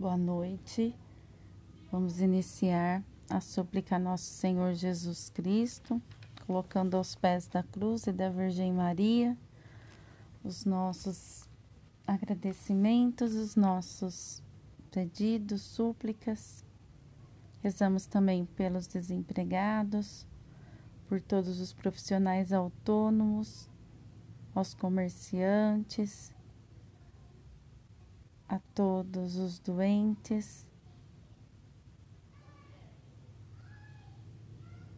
Boa noite. Vamos iniciar a súplica a nosso Senhor Jesus Cristo, colocando aos pés da cruz e da Virgem Maria os nossos agradecimentos, os nossos pedidos, súplicas. Rezamos também pelos desempregados, por todos os profissionais autônomos, aos comerciantes, a todos os doentes,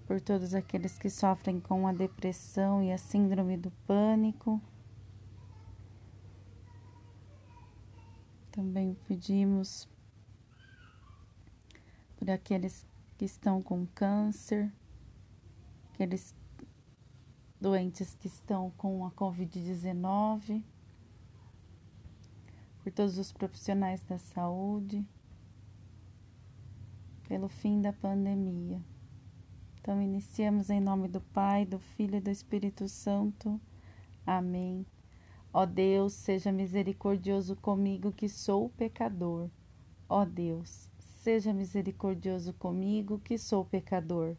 por todos aqueles que sofrem com a depressão e a síndrome do pânico. Também pedimos por aqueles que estão com câncer, aqueles doentes que estão com a Covid-19 por todos os profissionais da saúde, pelo fim da pandemia. Então, iniciamos em nome do Pai, do Filho e do Espírito Santo. Amém. Ó Deus, seja misericordioso comigo, que sou pecador. Ó Deus, seja misericordioso comigo, que sou pecador.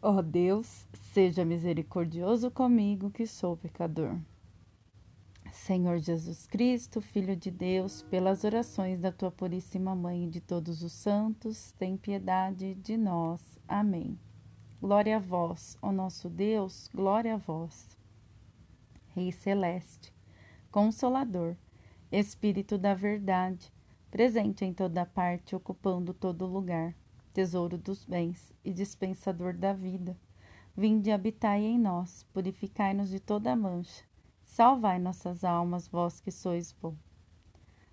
Ó Deus, seja misericordioso comigo, que sou pecador. Senhor Jesus Cristo, Filho de Deus, pelas orações da tua Puríssima Mãe e de todos os santos, tem piedade de nós. Amém. Glória a vós, ó nosso Deus, glória a vós. Rei Celeste, Consolador, Espírito da Verdade, presente em toda parte, ocupando todo lugar, Tesouro dos bens e dispensador da vida, vinde habitai em nós, purificai-nos de toda mancha Salvai nossas almas, vós que sois bom.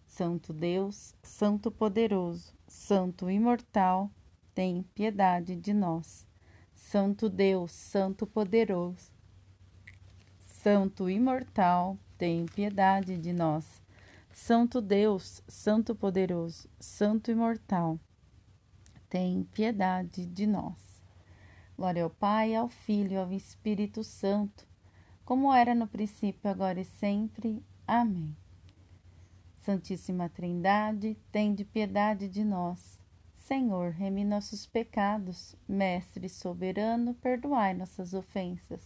Santo Deus, Santo poderoso, Santo imortal, tem piedade de nós. Santo Deus, Santo poderoso, Santo imortal, tem piedade de nós. Santo Deus, Santo poderoso, Santo imortal, tem piedade de nós. Glória ao Pai, ao Filho ao Espírito Santo como era no princípio, agora e sempre. Amém. Santíssima Trindade, tende piedade de nós. Senhor, remi nossos pecados. Mestre soberano, perdoai nossas ofensas.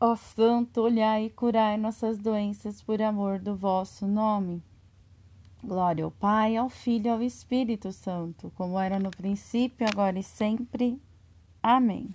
Ó Santo, olhai e curai nossas doenças por amor do vosso nome. Glória ao Pai, ao Filho e ao Espírito Santo, como era no princípio, agora e sempre. Amém.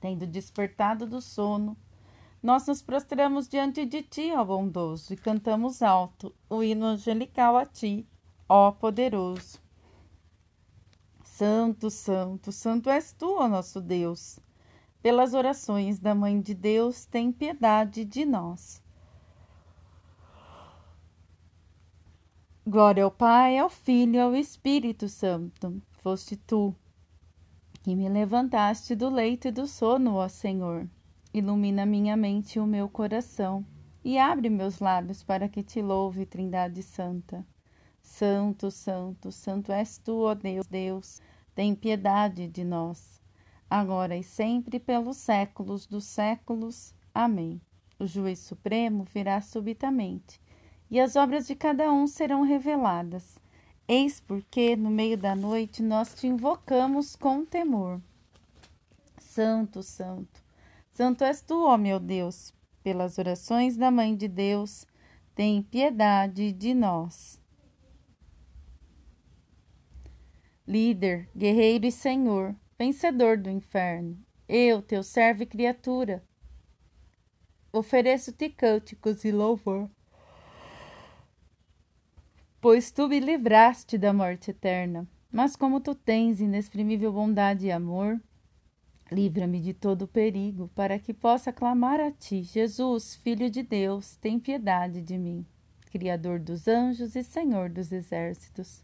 Tendo despertado do sono, nós nos prostramos diante de ti, ó bondoso, e cantamos alto o hino angelical a ti, ó poderoso. Santo, santo, santo és tu, ó nosso Deus. Pelas orações da Mãe de Deus, tem piedade de nós. Glória ao Pai, ao Filho e ao Espírito Santo. Foste tu que me levantaste do leito e do sono, ó Senhor. Ilumina minha mente e o meu coração, e abre meus lábios para que te louve, Trindade Santa. Santo, Santo, Santo és tu, ó Deus, Deus, tem piedade de nós, agora e sempre pelos séculos dos séculos. Amém. O juiz supremo virá subitamente, e as obras de cada um serão reveladas. Eis porque, no meio da noite, nós te invocamos com temor. Santo, Santo, Santo és tu, ó meu Deus, pelas orações da Mãe de Deus, tem piedade de nós. Líder, guerreiro e Senhor, vencedor do inferno, eu, teu servo e criatura, ofereço-te cânticos e louvor pois tu me livraste da morte eterna. Mas como tu tens inexprimível bondade e amor, Livra-me de todo perigo, para que possa clamar a ti, Jesus, Filho de Deus, tem piedade de mim. Criador dos anjos e Senhor dos exércitos.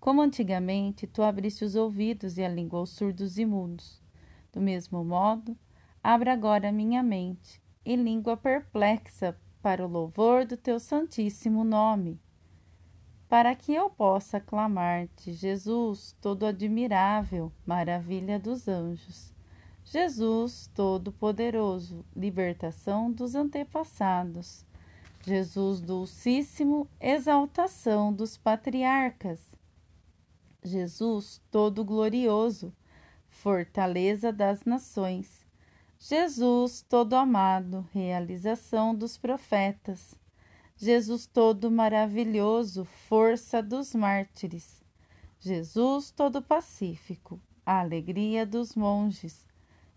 Como antigamente tu abriste os ouvidos e a língua aos surdos e mudos. Do mesmo modo, abra agora minha mente e língua perplexa para o louvor do teu santíssimo nome, para que eu possa clamar-te, Jesus, todo admirável, maravilha dos anjos. Jesus Todo-Poderoso, libertação dos antepassados. Jesus Dulcíssimo, exaltação dos patriarcas. Jesus Todo-Glorioso, fortaleza das nações. Jesus Todo-Amado, realização dos profetas. Jesus Todo-Maravilhoso, força dos mártires. Jesus Todo-Pacífico, alegria dos monges.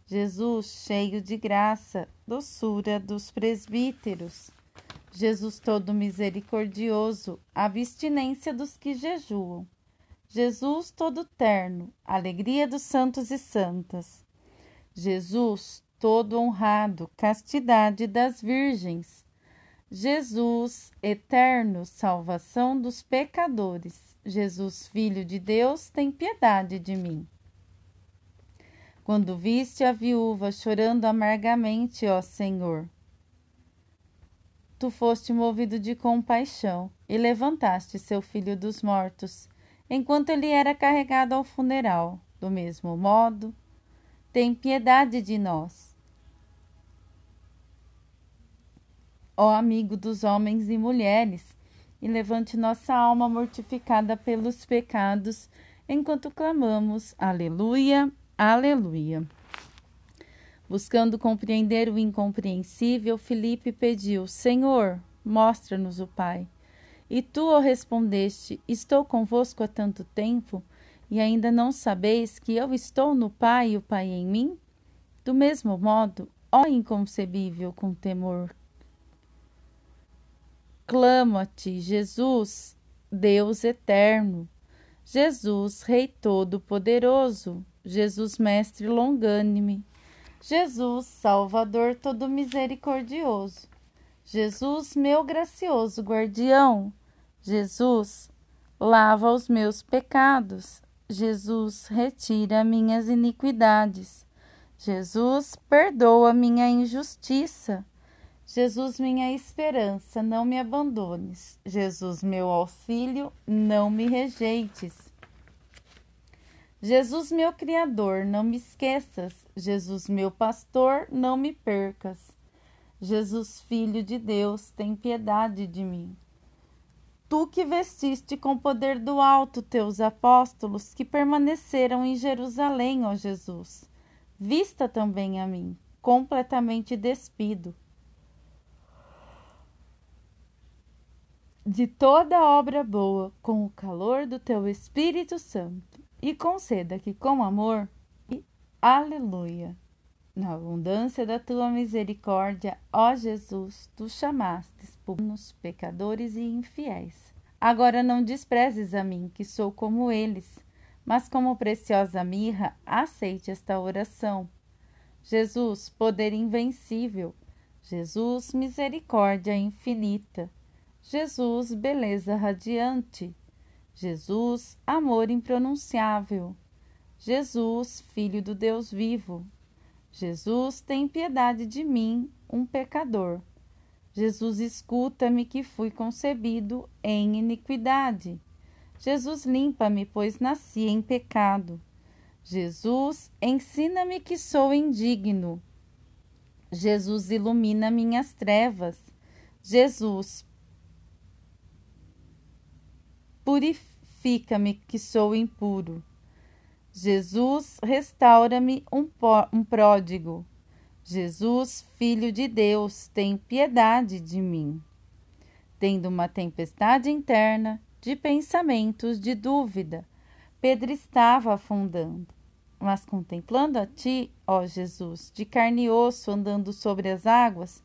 Jesus, cheio de graça, doçura dos presbíteros. Jesus todo misericordioso, abstinência dos que jejuam. Jesus todo terno, alegria dos santos e santas. Jesus todo honrado, castidade das virgens. Jesus eterno, salvação dos pecadores. Jesus, Filho de Deus, tem piedade de mim. Quando viste a viúva chorando amargamente, ó Senhor, tu foste movido de compaixão e levantaste seu filho dos mortos, enquanto ele era carregado ao funeral. Do mesmo modo, tem piedade de nós. Ó amigo dos homens e mulheres, e levante nossa alma mortificada pelos pecados, enquanto clamamos: Aleluia, Aleluia. Buscando compreender o incompreensível, Filipe pediu: Senhor, mostra-nos o Pai. E tu o respondeste: Estou convosco há tanto tempo, e ainda não sabeis que eu estou no Pai e o Pai em mim? Do mesmo modo, ó inconcebível com temor, clamo a ti, Jesus, Deus eterno, Jesus, Rei Todo-Poderoso, Jesus Mestre longânime, Jesus Salvador todo misericordioso, Jesus meu gracioso guardião, Jesus lava os meus pecados, Jesus retira minhas iniquidades, Jesus perdoa minha injustiça, Jesus minha esperança, não me abandones, Jesus meu auxílio, não me rejeites. Jesus, meu Criador, não me esqueças. Jesus, meu pastor, não me percas. Jesus, Filho de Deus, tem piedade de mim. Tu que vestiste com poder do alto teus apóstolos que permaneceram em Jerusalém, ó Jesus, vista também a mim, completamente despido. De toda obra boa, com o calor do teu Espírito Santo e conceda que com amor e aleluia, na abundância da tua misericórdia, ó Jesus, tu chamastes por nos pecadores e infiéis. Agora não desprezes a mim, que sou como eles, mas como preciosa mirra, aceite esta oração. Jesus, poder invencível, Jesus, misericórdia infinita, Jesus, beleza radiante, Jesus, amor impronunciável. Jesus, Filho do Deus vivo. Jesus, tem piedade de mim, um pecador. Jesus, escuta-me que fui concebido em iniquidade. Jesus, limpa-me, pois nasci em pecado. Jesus, ensina-me que sou indigno. Jesus, ilumina minhas trevas. Jesus, purifica-me que sou impuro. Jesus, restaura-me um, um pródigo. Jesus, Filho de Deus, tem piedade de mim. Tendo uma tempestade interna de pensamentos de dúvida, Pedro estava afundando. Mas contemplando a ti, ó Jesus, de carne e osso andando sobre as águas,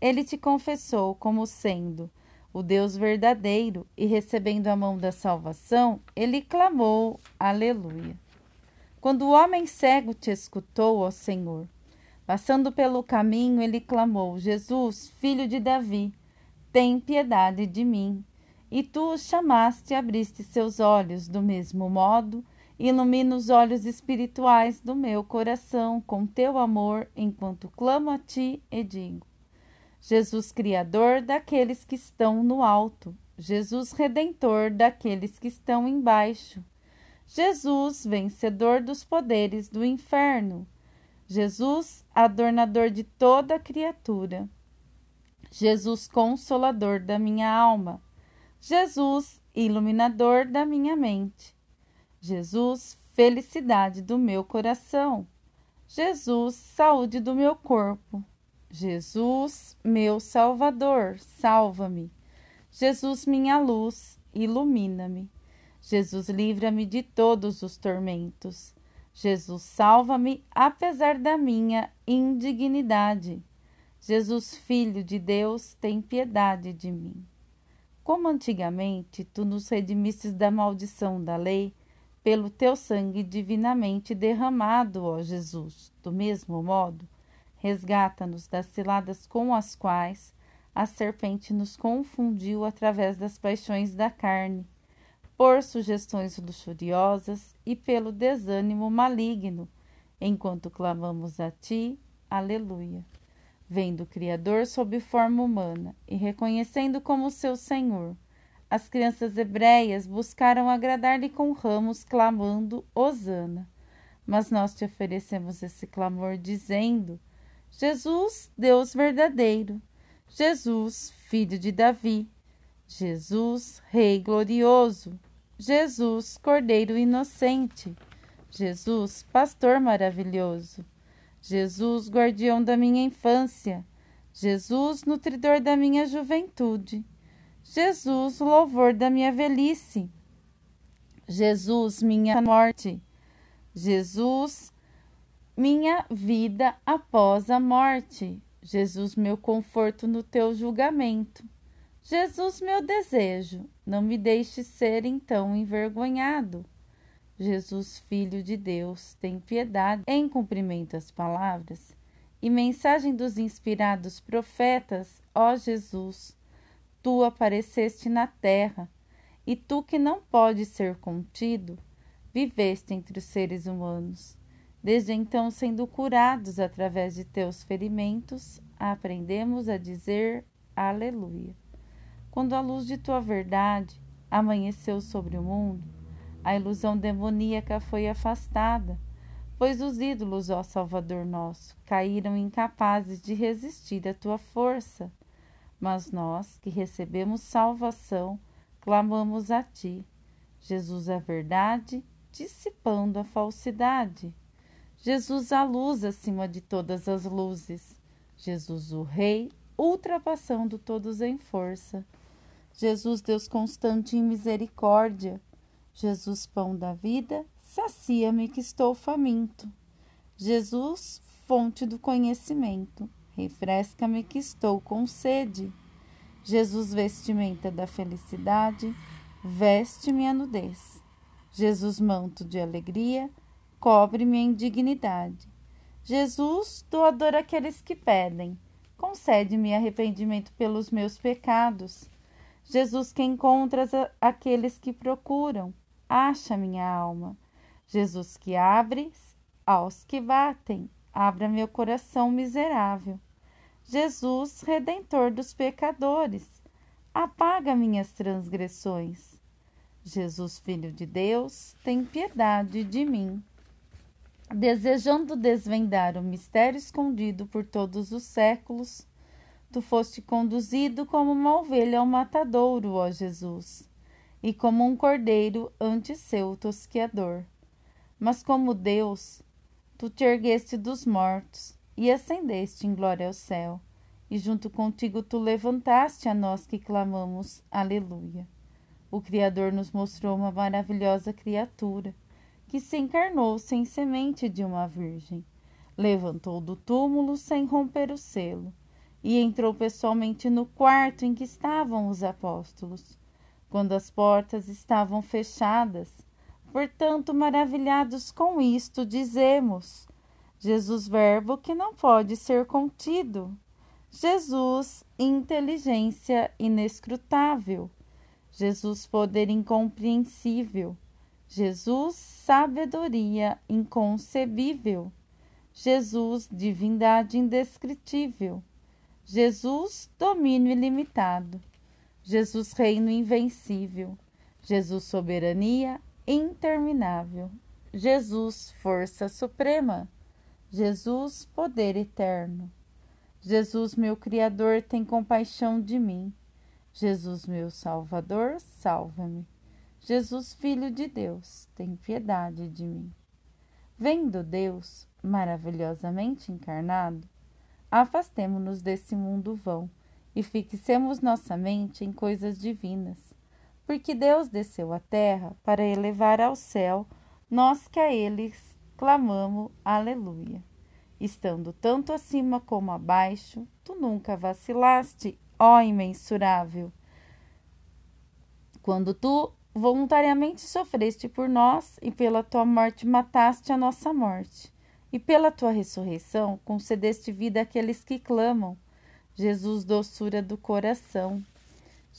ele te confessou como sendo o Deus verdadeiro, e recebendo a mão da salvação, ele clamou: Aleluia. Quando o homem cego te escutou, ó Senhor, passando pelo caminho, ele clamou: Jesus, filho de Davi, tem piedade de mim. E tu o chamaste e abriste seus olhos, do mesmo modo, ilumina os olhos espirituais do meu coração com teu amor, enquanto clamo a ti e digo: Jesus, Criador daqueles que estão no alto, Jesus, Redentor daqueles que estão embaixo. Jesus, vencedor dos poderes do inferno. Jesus, adornador de toda criatura. Jesus, consolador da minha alma. Jesus, iluminador da minha mente. Jesus, felicidade do meu coração. Jesus, saúde do meu corpo. Jesus, meu Salvador, salva-me. Jesus, minha luz, ilumina-me. Jesus, livra-me de todos os tormentos. Jesus, salva-me apesar da minha indignidade. Jesus, Filho de Deus, tem piedade de mim. Como antigamente tu nos redimistes da maldição da lei, pelo teu sangue divinamente derramado, ó Jesus, do mesmo modo, resgata-nos das ciladas com as quais a serpente nos confundiu através das paixões da carne por sugestões luxuriosas e pelo desânimo maligno, enquanto clamamos a Ti, Aleluia. Vendo o Criador sob forma humana e reconhecendo como seu Senhor, as crianças hebreias buscaram agradar-lhe com ramos, clamando Hosana. Mas nós te oferecemos esse clamor, dizendo: Jesus, Deus verdadeiro, Jesus, filho de Davi, Jesus, Rei glorioso, Jesus, Cordeiro inocente, Jesus, Pastor maravilhoso, Jesus, guardião da minha infância, Jesus, nutridor da minha juventude, Jesus, louvor da minha velhice, Jesus, minha morte, Jesus, minha vida após a morte, Jesus, meu conforto no teu julgamento. Jesus, meu desejo, não me deixe ser então envergonhado. Jesus, Filho de Deus, tem piedade em cumprimento às palavras e mensagem dos inspirados profetas, ó Jesus. Tu apareceste na terra, e tu que não pode ser contido, viveste entre os seres humanos. Desde então, sendo curados através de teus ferimentos, aprendemos a dizer Aleluia. Quando a luz de tua verdade amanheceu sobre o mundo, a ilusão demoníaca foi afastada, pois os ídolos, ó Salvador nosso, caíram incapazes de resistir à tua força. Mas nós, que recebemos salvação, clamamos a ti, Jesus a verdade, dissipando a falsidade. Jesus a luz acima de todas as luzes. Jesus o Rei, ultrapassando todos em força. Jesus, Deus constante em misericórdia. Jesus, pão da vida, sacia-me que estou faminto. Jesus, fonte do conhecimento, refresca-me que estou com sede. Jesus, vestimenta da felicidade, veste-me a nudez. Jesus, manto de alegria, cobre-me a indignidade. Jesus, doador àqueles que pedem, concede-me arrependimento pelos meus pecados. Jesus que encontras aqueles que procuram, acha minha alma. Jesus que abres aos que batem, abra meu coração miserável. Jesus, redentor dos pecadores, apaga minhas transgressões. Jesus, filho de Deus, tem piedade de mim. Desejando desvendar o mistério escondido por todos os séculos, Tu foste conduzido como uma ovelha ao matadouro, ó Jesus, e como um cordeiro ante seu tosqueador. Mas como Deus, tu te ergueste dos mortos e ascendeste em glória ao céu, e junto contigo tu levantaste a nós que clamamos Aleluia. O Criador nos mostrou uma maravilhosa criatura que se encarnou sem semente de uma virgem, levantou do túmulo sem romper o selo e entrou pessoalmente no quarto em que estavam os apóstolos, quando as portas estavam fechadas, Portanto, maravilhados com isto, dizemos: Jesus, Verbo que não pode ser contido. Jesus, inteligência inescrutável. Jesus, poder incompreensível. Jesus, sabedoria inconcebível. Jesus, divindade indescritível. Jesus, domínio ilimitado. Jesus, reino invencível. Jesus, soberania interminável. Jesus, força suprema. Jesus, poder eterno. Jesus, meu Criador, tem compaixão de mim. Jesus, meu Salvador, salva-me. Jesus, Filho de Deus, tem piedade de mim. Vendo Deus, maravilhosamente encarnado, afastemo-nos desse mundo vão e fixemos nossa mente em coisas divinas, porque Deus desceu à terra para elevar ao céu nós que a Ele clamamos Aleluia. Estando tanto acima como abaixo, tu nunca vacilaste, ó imensurável. Quando tu voluntariamente sofreste por nós e pela tua morte mataste a nossa morte e pela tua ressurreição concedeste vida àqueles que clamam. Jesus, doçura do coração.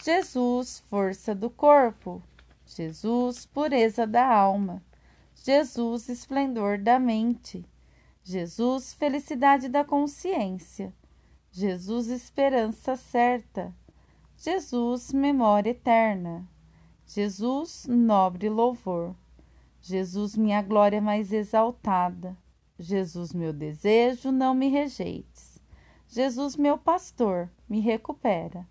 Jesus, força do corpo. Jesus, pureza da alma. Jesus, esplendor da mente. Jesus, felicidade da consciência. Jesus, esperança certa. Jesus, memória eterna. Jesus, nobre louvor. Jesus, minha glória mais exaltada. Jesus, meu desejo, não me rejeites. Jesus, meu pastor, me recupera.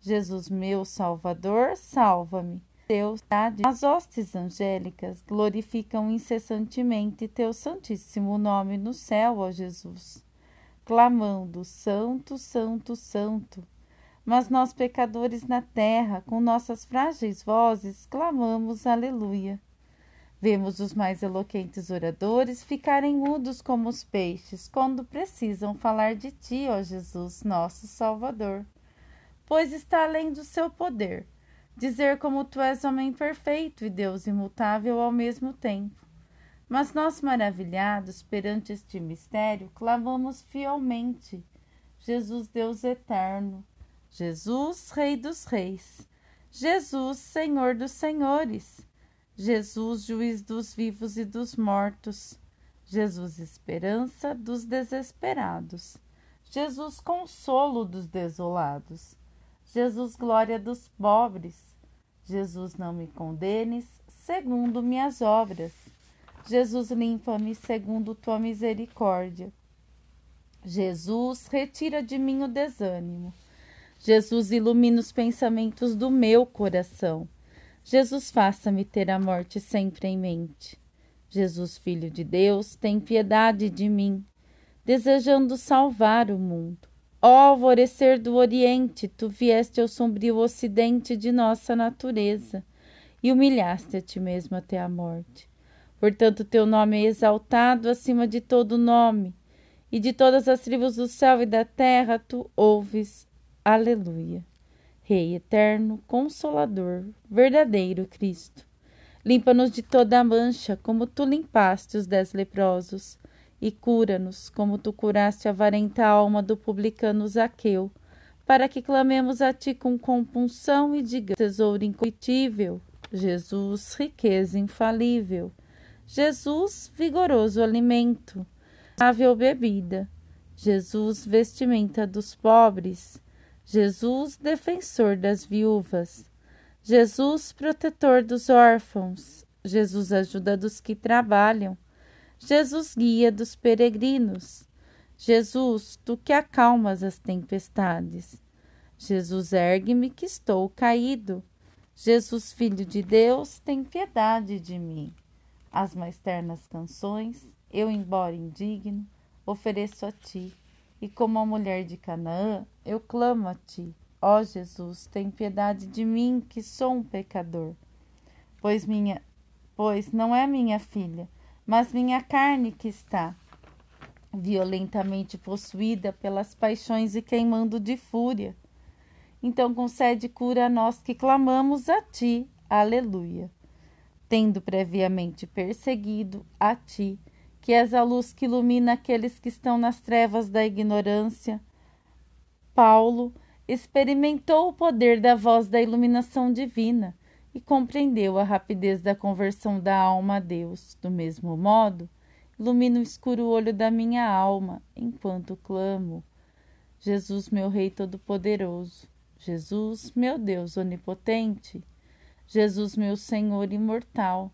Jesus, meu salvador, salva-me. Deus, as hostes angélicas glorificam incessantemente teu santíssimo nome no céu, ó Jesus, clamando: Santo, Santo, Santo. Mas nós, pecadores na terra, com nossas frágeis vozes, clamamos Aleluia. Vemos os mais eloquentes oradores ficarem mudos como os peixes quando precisam falar de ti, ó Jesus, nosso Salvador, pois está além do seu poder dizer como tu és homem perfeito e Deus imutável ao mesmo tempo. Mas nós, maravilhados perante este mistério, clamamos fielmente: Jesus, Deus eterno, Jesus, Rei dos Reis, Jesus, Senhor dos Senhores. Jesus, juiz dos vivos e dos mortos, Jesus, esperança dos desesperados, Jesus, consolo dos desolados, Jesus, glória dos pobres, Jesus, não me condenes segundo minhas obras, Jesus, limpa-me segundo tua misericórdia, Jesus, retira de mim o desânimo, Jesus, ilumina os pensamentos do meu coração. Jesus, faça-me ter a morte sempre em mente. Jesus, Filho de Deus, tem piedade de mim, desejando salvar o mundo. Ó alvorecer do Oriente, tu vieste ao sombrio ocidente de nossa natureza e humilhaste a ti mesmo até a morte. Portanto, teu nome é exaltado acima de todo nome, e de todas as tribos do céu e da terra tu ouves. Aleluia. Rei eterno, consolador, verdadeiro Cristo. Limpa-nos de toda a mancha, como tu limpaste os dez leprosos, e cura-nos, como tu curaste a varenta alma do publicano Zaqueu, para que clamemos a ti com compunção e diga tesouro incoitível, Jesus, riqueza infalível, Jesus, vigoroso alimento, ável bebida, Jesus, vestimenta dos pobres, Jesus, defensor das viúvas, Jesus, protetor dos órfãos, Jesus, ajuda dos que trabalham, Jesus, guia dos peregrinos, Jesus, tu que acalmas as tempestades, Jesus, ergue-me que estou caído, Jesus, Filho de Deus, tem piedade de mim. As mais ternas canções, eu, embora indigno, ofereço a ti e como a mulher de Canaã, eu clamo a ti, ó Jesus, tem piedade de mim, que sou um pecador. Pois minha, pois não é minha filha, mas minha carne que está violentamente possuída pelas paixões e queimando de fúria. Então concede cura a nós que clamamos a ti. Aleluia. tendo previamente perseguido a ti, que és a luz que ilumina aqueles que estão nas trevas da ignorância. Paulo experimentou o poder da voz da iluminação divina e compreendeu a rapidez da conversão da alma a Deus. Do mesmo modo, ilumina o escuro olho da minha alma enquanto clamo. Jesus, meu Rei Todo-Poderoso, Jesus, meu Deus Onipotente, Jesus, meu Senhor imortal,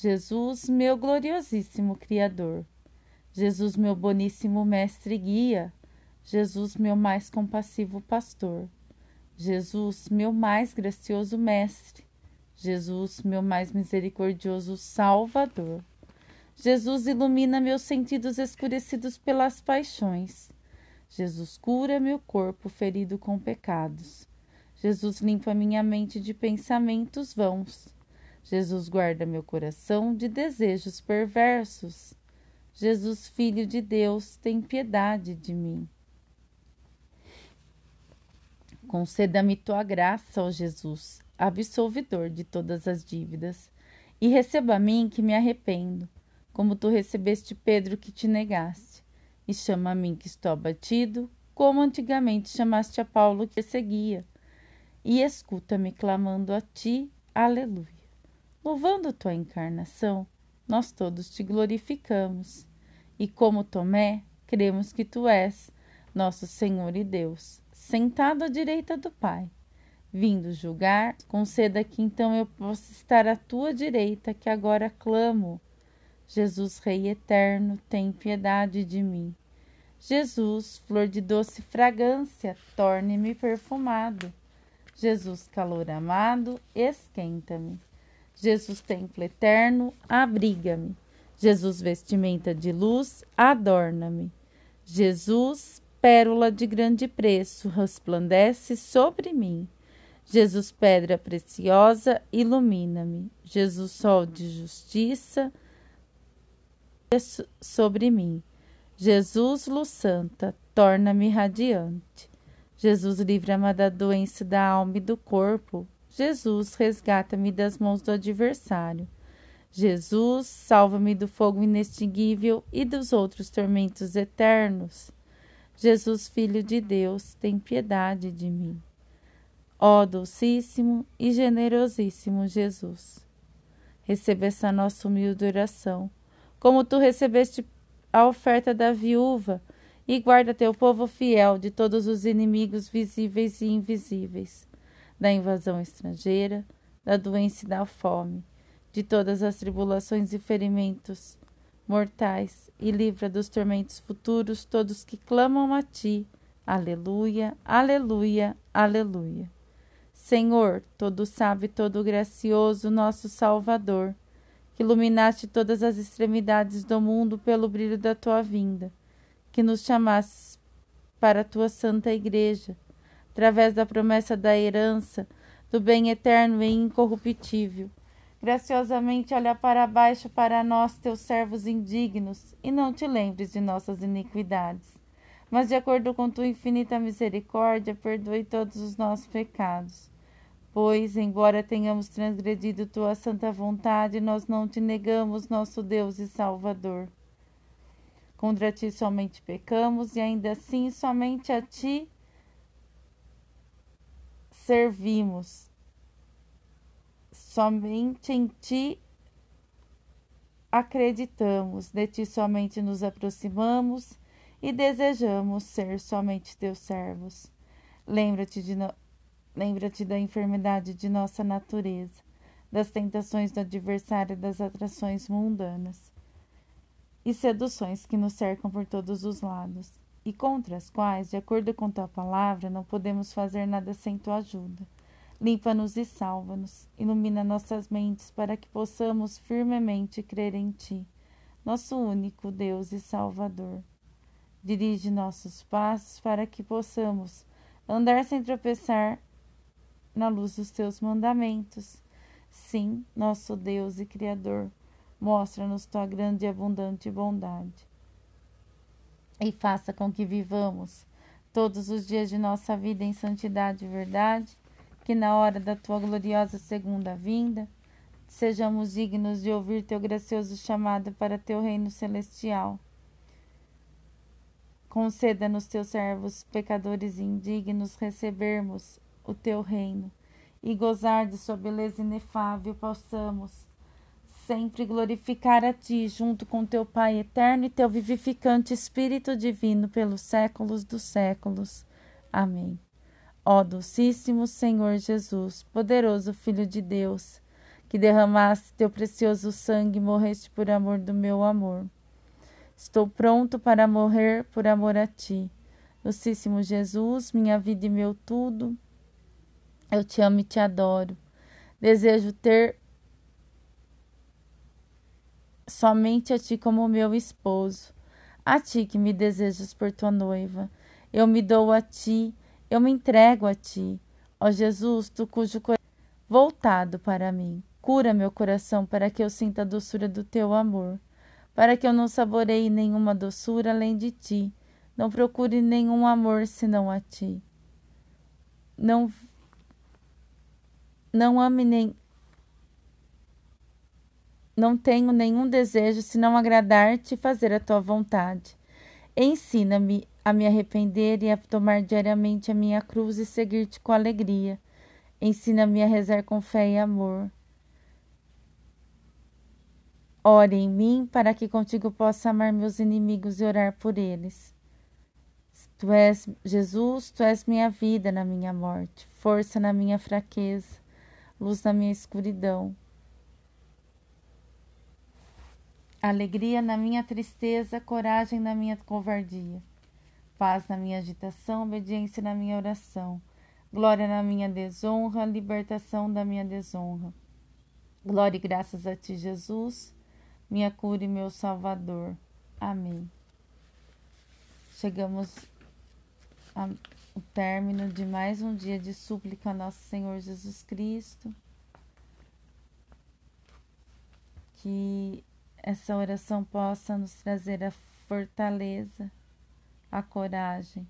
Jesus, meu gloriosíssimo Criador, Jesus, meu boníssimo Mestre e Guia, Jesus, meu mais compassivo Pastor, Jesus, meu mais gracioso Mestre, Jesus, meu mais misericordioso Salvador. Jesus ilumina meus sentidos escurecidos pelas paixões. Jesus cura meu corpo ferido com pecados. Jesus limpa minha mente de pensamentos vãos. Jesus guarda meu coração de desejos perversos. Jesus, Filho de Deus, tem piedade de mim. Conceda-me tua graça, ó Jesus, absolvidor de todas as dívidas, e receba a mim que me arrependo, como tu recebeste Pedro que te negaste, e chama a mim que estou abatido, como antigamente chamaste a Paulo que perseguia e escuta-me clamando a ti, aleluia. Louvando tua encarnação, nós todos te glorificamos, e como Tomé, cremos que tu és nosso Senhor e Deus, sentado à direita do Pai. Vindo julgar, conceda que então eu possa estar à tua direita, que agora clamo. Jesus, Rei eterno, tem piedade de mim. Jesus, flor de doce fragrância, torne-me perfumado. Jesus, calor amado, esquenta-me. Jesus, templo eterno, abriga-me. Jesus, vestimenta de luz, adorna-me. Jesus, pérola de grande preço, resplandece sobre mim. Jesus, pedra preciosa, ilumina-me. Jesus, sol de justiça, sobre mim. Jesus, luz santa, torna-me radiante. Jesus, livra-me da doença da alma e do corpo. Jesus, resgata-me das mãos do adversário. Jesus, salva-me do fogo inextinguível e dos outros tormentos eternos. Jesus, Filho de Deus, tem piedade de mim. Ó docíssimo e generosíssimo Jesus, receba essa nossa humilde oração, como tu recebeste a oferta da viúva e guarda teu povo fiel de todos os inimigos visíveis e invisíveis, da invasão estrangeira, da doença e da fome, de todas as tribulações e ferimentos mortais, e livra dos tormentos futuros todos que clamam a ti. Aleluia, aleluia, aleluia. Senhor, todo sábio e todo gracioso, nosso Salvador, que iluminaste todas as extremidades do mundo pelo brilho da tua vinda que nos chamasses para a tua santa igreja, através da promessa da herança, do bem eterno e incorruptível. Graciosamente olha para baixo para nós, teus servos indignos, e não te lembres de nossas iniquidades. Mas, de acordo com tua infinita misericórdia, perdoe todos os nossos pecados. Pois, embora tenhamos transgredido tua santa vontade, nós não te negamos, nosso Deus e Salvador. Contra ti somente pecamos e ainda assim somente a ti servimos. Somente em ti acreditamos, de ti somente nos aproximamos e desejamos ser somente teus servos. Lembra-te de no... lembra-te da enfermidade de nossa natureza, das tentações do adversário e das atrações mundanas e seduções que nos cercam por todos os lados, e contra as quais, de acordo com tua palavra, não podemos fazer nada sem tua ajuda. Limpa-nos e salva-nos, ilumina nossas mentes para que possamos firmemente crer em ti, nosso único Deus e Salvador. Dirige nossos passos para que possamos andar sem tropeçar na luz dos teus mandamentos. Sim, nosso Deus e Criador Mostra-nos tua grande e abundante bondade. E faça com que vivamos todos os dias de nossa vida em santidade e verdade, que na hora da tua gloriosa segunda vinda sejamos dignos de ouvir teu gracioso chamado para teu reino celestial. Conceda-nos, teus servos, pecadores indignos, recebermos o teu reino e gozar de sua beleza inefável, possamos sempre glorificar a ti, junto com teu Pai eterno e teu vivificante Espírito Divino, pelos séculos dos séculos. Amém. Ó Docíssimo Senhor Jesus, poderoso Filho de Deus, que derramaste teu precioso sangue e morreste por amor do meu amor. Estou pronto para morrer por amor a ti. Docíssimo Jesus, minha vida e meu tudo, eu te amo e te adoro. Desejo ter somente a ti como meu esposo, a ti que me desejas por tua noiva. Eu me dou a ti, eu me entrego a ti. Ó Jesus, tu cujo coração voltado para mim, cura meu coração para que eu sinta a doçura do teu amor, para que eu não saboreie nenhuma doçura além de ti, não procure nenhum amor senão a ti. Não não ame nem não tenho nenhum desejo senão agradar-te e fazer a tua vontade. Ensina-me a me arrepender e a tomar diariamente a minha cruz e seguir-te com alegria. Ensina-me a rezar com fé e amor. Ore em mim para que contigo possa amar meus inimigos e orar por eles. Tu és Jesus, tu és minha vida na minha morte, força na minha fraqueza, luz na minha escuridão. Alegria na minha tristeza, coragem na minha covardia, paz na minha agitação, obediência na minha oração, glória na minha desonra, libertação da minha desonra. Glória e graças a ti, Jesus, minha cura e meu Salvador. Amém. Chegamos ao término de mais um dia de súplica a nosso Senhor Jesus Cristo. Que essa oração possa nos trazer a fortaleza, a coragem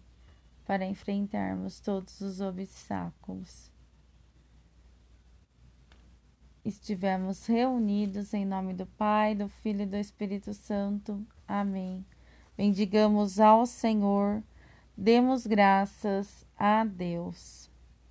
para enfrentarmos todos os obstáculos. Estivemos reunidos em nome do Pai, do Filho e do Espírito Santo. Amém. Bendigamos ao Senhor, demos graças a Deus.